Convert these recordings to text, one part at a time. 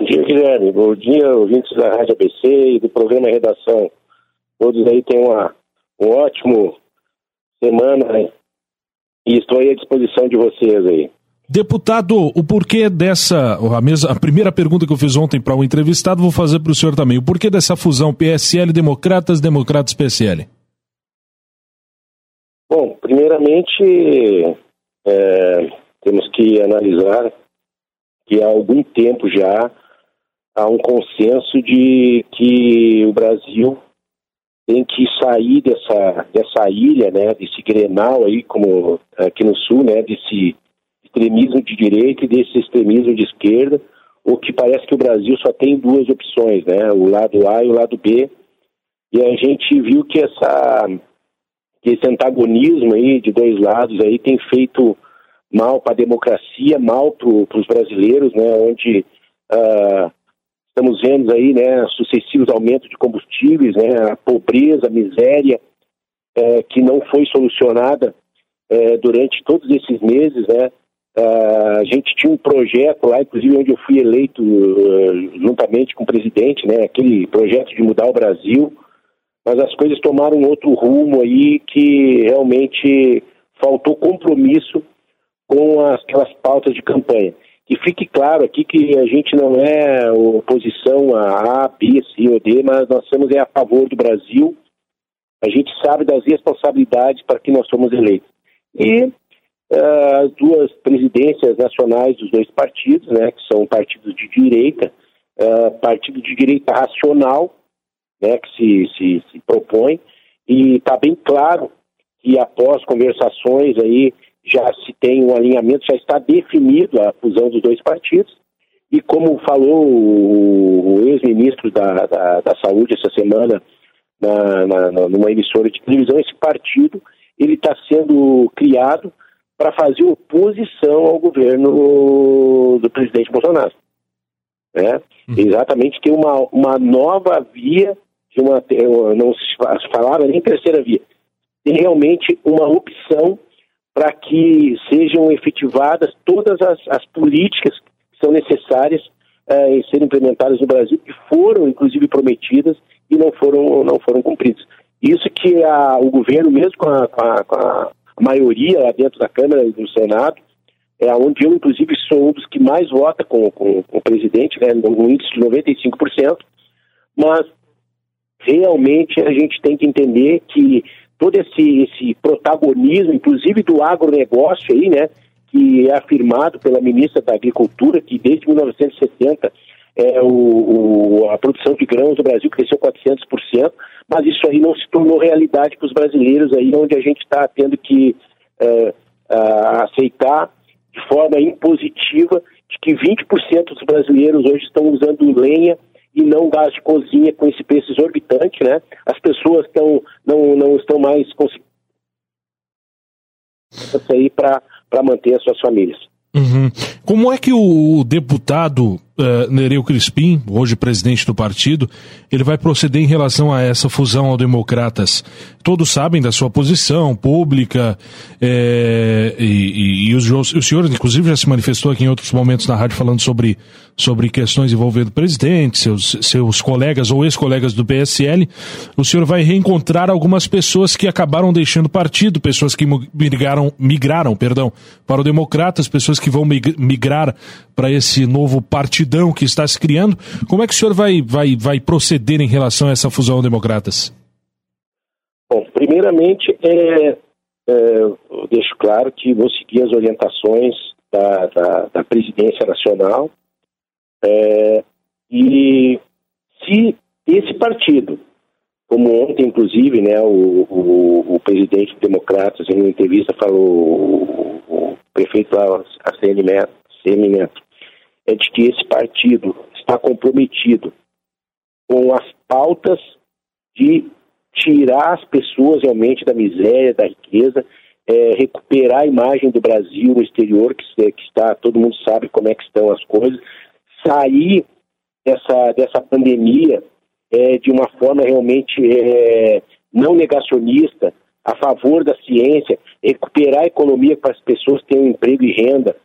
Bom dia, Guilherme. Bom dia, ouvintes da Rádio ABC e do programa Redação. Todos aí tenham uma, um ótimo semana né? e estou aí à disposição de vocês aí. Deputado, o porquê dessa. A, mesma, a primeira pergunta que eu fiz ontem para o um entrevistado, vou fazer para o senhor também. O porquê dessa fusão PSL Democratas, Democratas PSL? Bom, primeiramente, é, temos que analisar que há algum tempo já há um consenso de que o Brasil tem que sair dessa, dessa ilha, né, desse grenal aí, como aqui no sul, né, desse extremismo de direita e desse extremismo de esquerda, o que parece que o Brasil só tem duas opções, né, o lado A e o lado B, e a gente viu que essa que esse antagonismo aí de dois lados aí tem feito mal para a democracia, mal para os brasileiros, né, onde uh, estamos vendo aí, né, sucessivos aumentos de combustíveis, né, a pobreza, a miséria é, que não foi solucionada é, durante todos esses meses, né, a gente tinha um projeto lá, inclusive onde eu fui eleito uh, juntamente com o presidente, né, aquele projeto de mudar o Brasil, mas as coisas tomaram outro rumo aí que realmente faltou compromisso com as, aquelas pautas de campanha. Que fique claro aqui que a gente não é oposição a A, B, C ou D, mas nós somos é a favor do Brasil. A gente sabe das responsabilidades para que nós somos eleitos. E uh, as duas presidências nacionais dos dois partidos, né, que são partidos de direita, uh, partido de direita racional, né, que se, se, se propõe, e está bem claro que após conversações aí já se tem um alinhamento, já está definido a fusão dos dois partidos. E como falou o, ex-ministro da, da, da, Saúde essa semana na, na, numa emissora de televisão, esse partido ele está sendo criado para fazer oposição ao governo do presidente Bolsonaro. Né? Uhum. Exatamente tem uma, uma nova via, de uma, não se falava nem terceira via, tem realmente uma opção para que sejam efetivadas todas as, as, políticas que são necessárias uh, em serem implementadas no Brasil, que foram inclusive prometidas e não foram, não foram cumpridas. Isso que a, o governo, mesmo com a, com, a, com a, maioria lá dentro da Câmara e do Senado, é onde eu, inclusive, sou um dos que mais vota com, com, com o presidente, né, no índice de 95%, mas realmente a gente tem que entender que todo esse, esse protagonismo, inclusive do agronegócio aí, né, que é afirmado pela ministra da Agricultura, que desde 1970 é, o, o, a produção de grãos no Brasil cresceu 400%, mas isso aí não se tornou realidade para os brasileiros, aí onde a gente está tendo que é, aceitar de forma impositiva de que 20% dos brasileiros hoje estão usando lenha e não gás de cozinha com esse preço exorbitante, né? As pessoas estão, não, não estão mais conseguindo sair para manter as suas famílias. Uhum. Como é que o deputado uh, Nereu Crispim, hoje presidente do partido, ele vai proceder em relação a essa fusão ao Democratas? Todos sabem da sua posição pública é, e, e, e os, o senhor, inclusive, já se manifestou aqui em outros momentos na rádio falando sobre, sobre questões envolvendo o presidente, seus, seus colegas ou ex-colegas do PSL. O senhor vai reencontrar algumas pessoas que acabaram deixando o partido, pessoas que migraram, migraram perdão, para o Democratas, pessoas que vão migrar para esse novo partidão que está se criando. Como é que o senhor vai, vai, vai proceder em relação a essa fusão democratas? Bom, primeiramente, é, é, eu deixo claro que vou seguir as orientações da, da, da presidência nacional é, e se esse partido, como ontem, inclusive, né, o, o, o presidente Democratas, em uma entrevista, falou, o, o prefeito lá, a Neto, é de que esse partido está comprometido com as pautas de tirar as pessoas realmente da miséria, da riqueza, é, recuperar a imagem do Brasil no exterior, que, que, está, todo mundo sabe como é que estão as coisas, sair dessa, dessa pandemia é, de uma forma realmente é, não negacionista, a favor da ciência, recuperar a economia para as pessoas terem emprego e renda,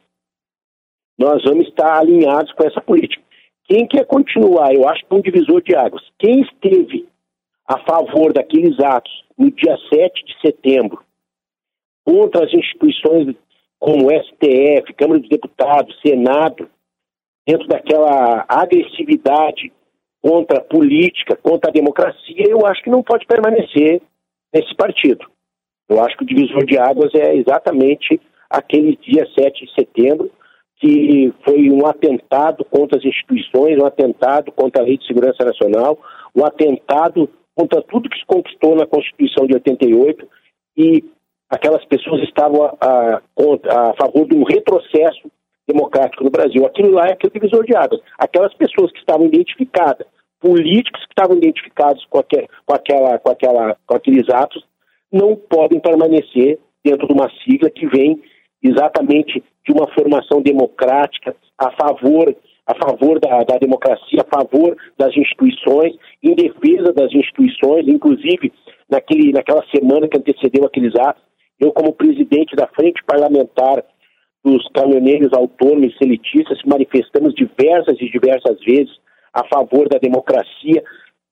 nós vamos estar alinhados com essa política. Quem quer continuar, eu acho que é um divisor de águas. Quem esteve a favor daqueles atos no dia 7 de setembro, contra as instituições como STF, Câmara dos Deputados, Senado, dentro daquela agressividade contra a política, contra a democracia, eu acho que não pode permanecer nesse partido. Eu acho que o divisor de águas é exatamente aquele dia 7 de setembro, que foi um atentado contra as instituições, um atentado contra a Lei de Segurança Nacional, um atentado contra tudo que se conquistou na Constituição de 88 e aquelas pessoas estavam a, a, a favor de um retrocesso democrático no Brasil. Aquilo lá é aquele divisor de águas. Aquelas pessoas que estavam identificadas, políticos que estavam identificados com, aquel, com, aquela, com, aquela, com aqueles atos, não podem permanecer dentro de uma sigla que vem exatamente de uma formação democrática a favor a favor da, da, democracia, a favor das instituições, em defesa das instituições, inclusive naquele, naquela semana que antecedeu aqueles atos, eu como presidente da frente parlamentar dos caminhoneiros autônomos selitistas manifestamos diversas e diversas vezes a favor da democracia,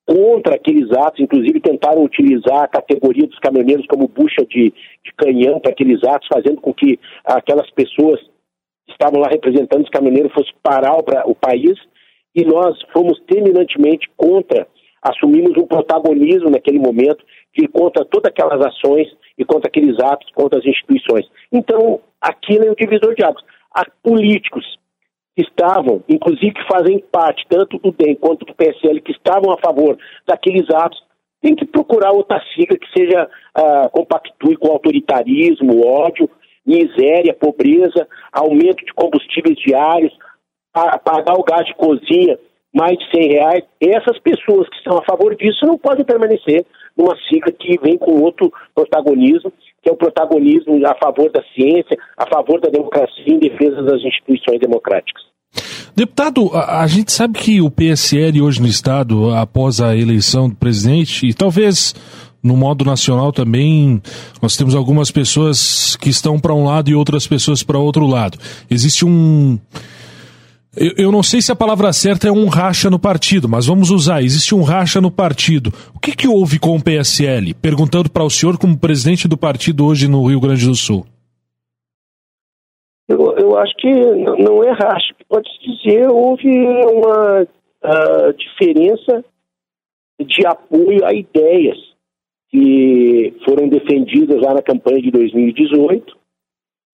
contra aqueles atos, inclusive tentaram utilizar a categoria dos caminhoneiros como bucha de, de canhão para aqueles atos, fazendo com que aquelas pessoas que estavam lá representando os caminhoneiros fossem parar o, o país, e nós fomos terminantemente contra, assumimos um protagonismo naquele momento, que contra todas aquelas ações e contra aqueles atos, contra as instituições. Então, aquilo é o divisor de águas. Há políticos que estavam, inclusive que fazem parte tanto do DEM quanto do PSL, que estavam a favor daqueles atos, tem que procurar outra sigla que seja uh, compactue com autoritarismo, ódio, miséria, pobreza, aumento de combustíveis diários, pagar o gás de cozinha mais de 100 reais. Essas pessoas que estão a favor disso não podem permanecer numa sigla que vem com outro protagonismo, que é o protagonismo a favor da ciência, a favor da democracia em defesa das instituições democráticas. Deputado, a, gente sabe que o PSL hoje no Estado, após a eleição do presidente, e talvez no modo nacional também, nós temos algumas pessoas que estão para um lado e outras pessoas para outro lado. Existe um eu, eu, não sei se a palavra certa é um racha no partido, mas vamos usar. Existe um racha no partido. O que, que houve com o PSL? Perguntando para o senhor, como presidente do partido hoje no Rio Grande do Sul. Eu, eu acho que não é racha. Pode-se dizer houve uma uh, diferença de apoio a ideias que foram defendidas lá na campanha de 2018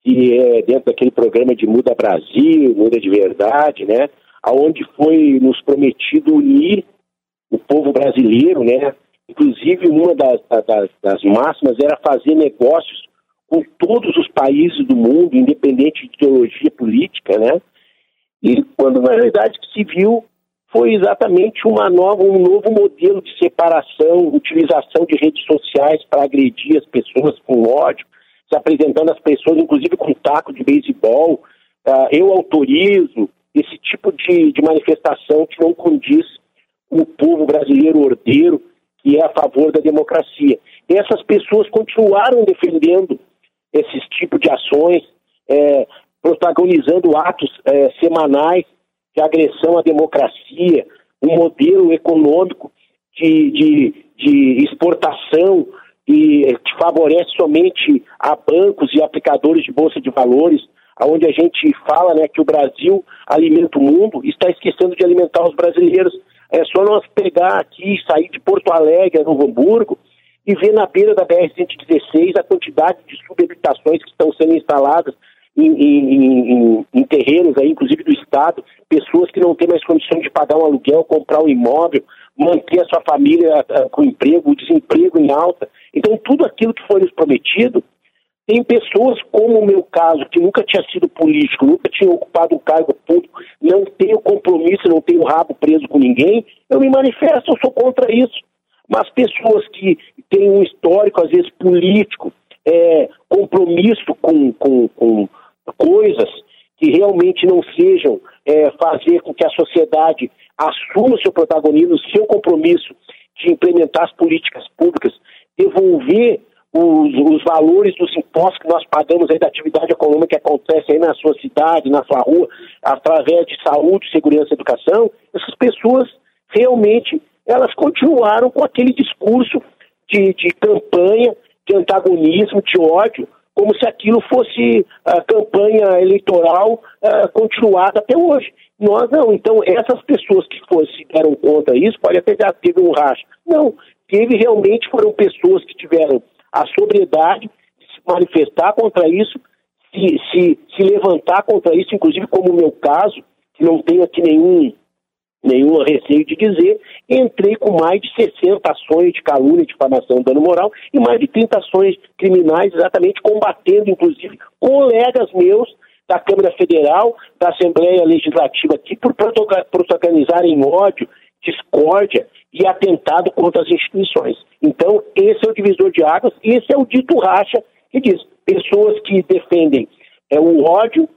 que é dentro daquele programa de Muda Brasil, Muda de Verdade, né? Aonde foi nos prometido unir o povo brasileiro, né? Inclusive, uma das, das, das máximas era fazer negócios com todos os países do mundo, independente de ideologia política, né? E quando na realidade se viu foi exatamente uma nova, um novo modelo de separação, utilização de redes sociais para agredir as pessoas com ódio, se apresentando às pessoas, inclusive com taco de beisebol. Uh, eu autorizo esse tipo de, de manifestação que não condiz com o povo brasileiro ordeiro, que é a favor da democracia. E essas pessoas continuaram defendendo esses tipos de ações, é, protagonizando atos é, semanais de agressão à democracia, um modelo econômico de, de, de exportação e que favorece somente a bancos e aplicadores de bolsa de valores, onde a gente fala né, que o Brasil alimenta o mundo, está esquecendo de alimentar os brasileiros. É só nós pegar aqui, sair de Porto Alegre, Novo Hamburgo, e ver na beira da BR-116 a quantidade de subhabitações que estão sendo instaladas em, em, em, em, terrenos, aí, inclusive do Estado, pessoas que não têm mais condição de pagar um aluguel, comprar um imóvel, manter a sua família uh, com emprego, o desemprego em alta. Então, tudo aquilo que foi nos prometido, tem pessoas como o meu caso, que nunca tinha sido político, nunca tinha ocupado um cargo público, não tenho compromisso, não tenho rabo preso com ninguém, eu me manifesto, eu sou contra isso. Mas pessoas que têm um histórico, às vezes, político, é, compromisso com, com, com coisas que realmente não sejam é, fazer com que a sociedade assuma seu protagonismo, seu compromisso de implementar as políticas públicas, devolver os, os, valores dos impostos que nós pagamos aí da atividade econômica que acontece aí na sua cidade, na sua rua, através de saúde, segurança e educação, essas pessoas realmente elas continuaram com aquele discurso de, de campanha, de antagonismo, de ódio, como se aquilo fosse a campanha eleitoral uh, continuada até hoje. Nós não. Então, essas pessoas que fosse, deram conta disso, pode até já teve um racha. Não, teve realmente, foram pessoas que tiveram a sobriedade de se manifestar contra isso, se, se, se levantar contra isso, inclusive como o meu caso, que não tenho aqui nenhum, nenhum receio de dizer, entrei com mais de 60 ações de calúnia, difamação, dano moral e mais de 30 ações criminais, exatamente combatendo, inclusive, colegas meus da Câmara Federal, da Assembleia Legislativa aqui, por protagonizarem ódio, discórdia e atentado contra as instituições. Então, esse é o divisor de águas, esse é o dito racha que diz pessoas que defendem é, o ódio,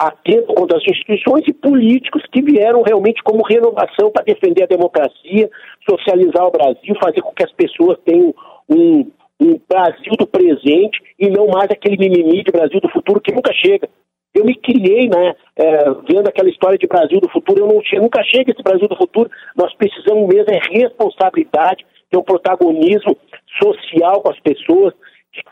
atentam contra as instituições e políticos que vieram realmente como renovação para defender a democracia, socializar o Brasil, fazer com que as pessoas tenham um, um Brasil do presente e não mais aquele mimimi de Brasil do futuro que nunca chega. Eu me criei, né, é, vendo aquela história de Brasil do futuro, eu, não, eu nunca chego esse Brasil do futuro, nós precisamos mesmo é responsabilidade, ter um protagonismo social com as pessoas,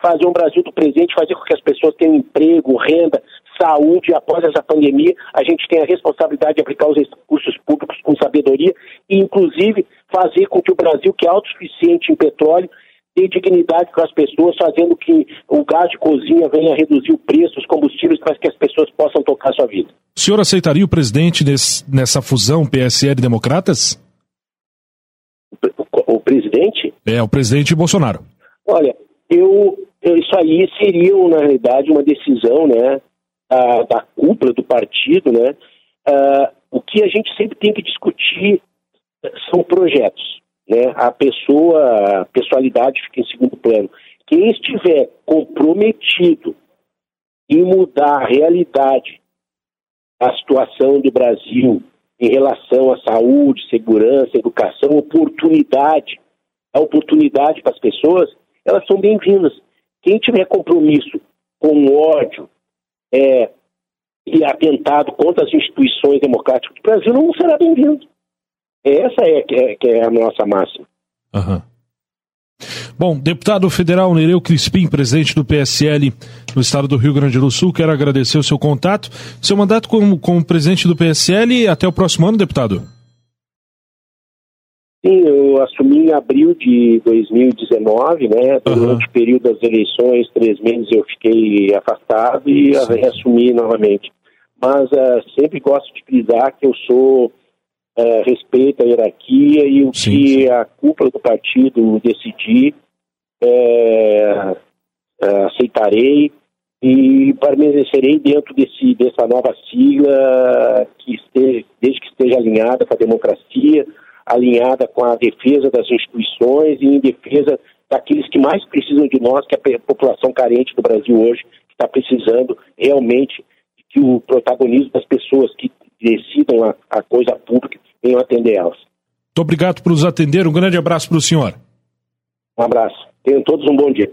fazer um Brasil do presente, fazer com que as pessoas tenham emprego, renda, saúde, após essa pandemia, a gente tem a responsabilidade de aplicar os recursos públicos com sabedoria e, inclusive, fazer com que o Brasil, que é autossuficiente em petróleo, dê dignidade para as pessoas, fazendo que o gás de cozinha venha a reduzir o preço dos combustíveis para que as pessoas possam tocar sua vida. O senhor aceitaria o presidente nessa fusão PSL Democratas? O, o presidente? É, o presidente Bolsonaro. Olha, eu, eu, isso aí seria, na realidade, uma decisão né, da cúpula do partido. Né? Uh, o que a gente sempre tem que discutir são projetos. Né? A pessoa, a pessoalidade fica em segundo plano. Quem estiver comprometido em mudar a realidade, a situação do Brasil em relação à saúde, segurança, educação, oportunidade, a oportunidade para as pessoas, elas são bem-vindas. Quem tiver compromisso com ódio é, e atentado contra as instituições democráticas do Brasil não será bem-vindo. Essa é que, é que é a nossa máxima. Uhum. Bom, deputado federal Nereu Crispim, presidente do PSL no estado do Rio Grande do Sul, quero agradecer o seu contato. Seu mandato como, como presidente do PSL até o próximo ano, deputado? Sim, eu assumi em abril de 2019, né? Durante uhum. o período das eleições, três meses eu fiquei afastado e Sim. reassumi novamente. Mas uh, sempre gosto de frisar que eu sou uh, respeito a hierarquia e o sim, que a cúpula do partido decidir, uh, aceitarei e permanecerei dentro desse, dessa nova sigla que esteja, desde que esteja alinhada com a democracia, alinhada com a defesa das instituições e em defesa daqueles que mais precisam de nós, que é a população carente do Brasil hoje, que está precisando realmente que o protagonismo das pessoas que decidam a, a coisa pública venham atender elas. Muito obrigado por nos atender. Um grande abraço para o senhor. Um abraço. Tenham todos um bom dia.